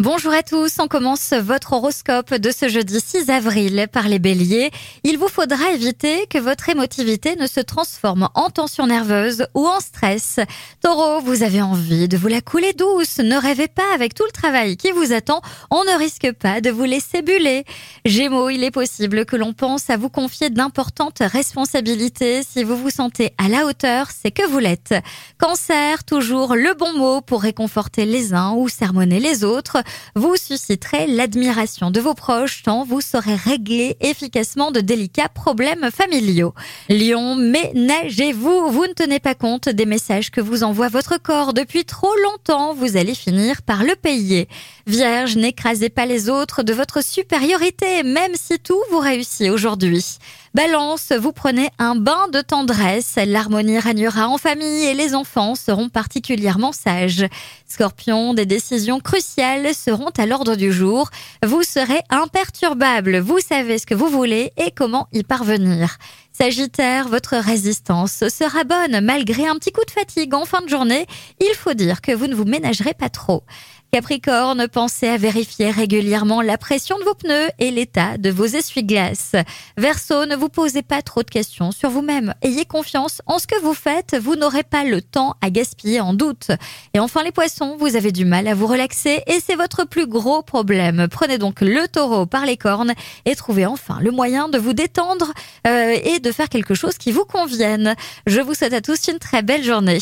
Bonjour à tous, on commence votre horoscope de ce jeudi 6 avril par les béliers. Il vous faudra éviter que votre émotivité ne se transforme en tension nerveuse ou en stress. Taureau, vous avez envie de vous la couler douce, ne rêvez pas avec tout le travail qui vous attend, on ne risque pas de vous laisser buller. Gémeaux, il est possible que l'on pense à vous confier d'importantes responsabilités. Si vous vous sentez à la hauteur, c'est que vous l'êtes. Cancer, toujours le bon mot pour réconforter les uns ou sermonner les autres vous susciterez l'admiration de vos proches tant vous saurez régler efficacement de délicats problèmes familiaux. Lion, ménagez-vous, vous ne tenez pas compte des messages que vous envoie votre corps depuis trop longtemps, vous allez finir par le payer. Vierge, n'écrasez pas les autres de votre supériorité, même si tout vous réussit aujourd'hui. Balance, vous prenez un bain de tendresse, l'harmonie régnera en famille et les enfants seront particulièrement sages. Scorpion, des décisions cruciales seront à l'ordre du jour. Vous serez imperturbable, vous savez ce que vous voulez et comment y parvenir. Sagittaire, votre résistance sera bonne malgré un petit coup de fatigue en fin de journée. Il faut dire que vous ne vous ménagerez pas trop. Capricorne, pensez à vérifier régulièrement la pression de vos pneus et l'état de vos essuie-glaces. Verseau, ne vous posez pas trop de questions sur vous-même. Ayez confiance en ce que vous faites, vous n'aurez pas le temps à gaspiller en doute. Et enfin les poissons, vous avez du mal à vous relaxer et c'est votre plus gros problème. Prenez donc le taureau par les cornes et trouvez enfin le moyen de vous détendre euh, et de faire quelque chose qui vous convienne. Je vous souhaite à tous une très belle journée.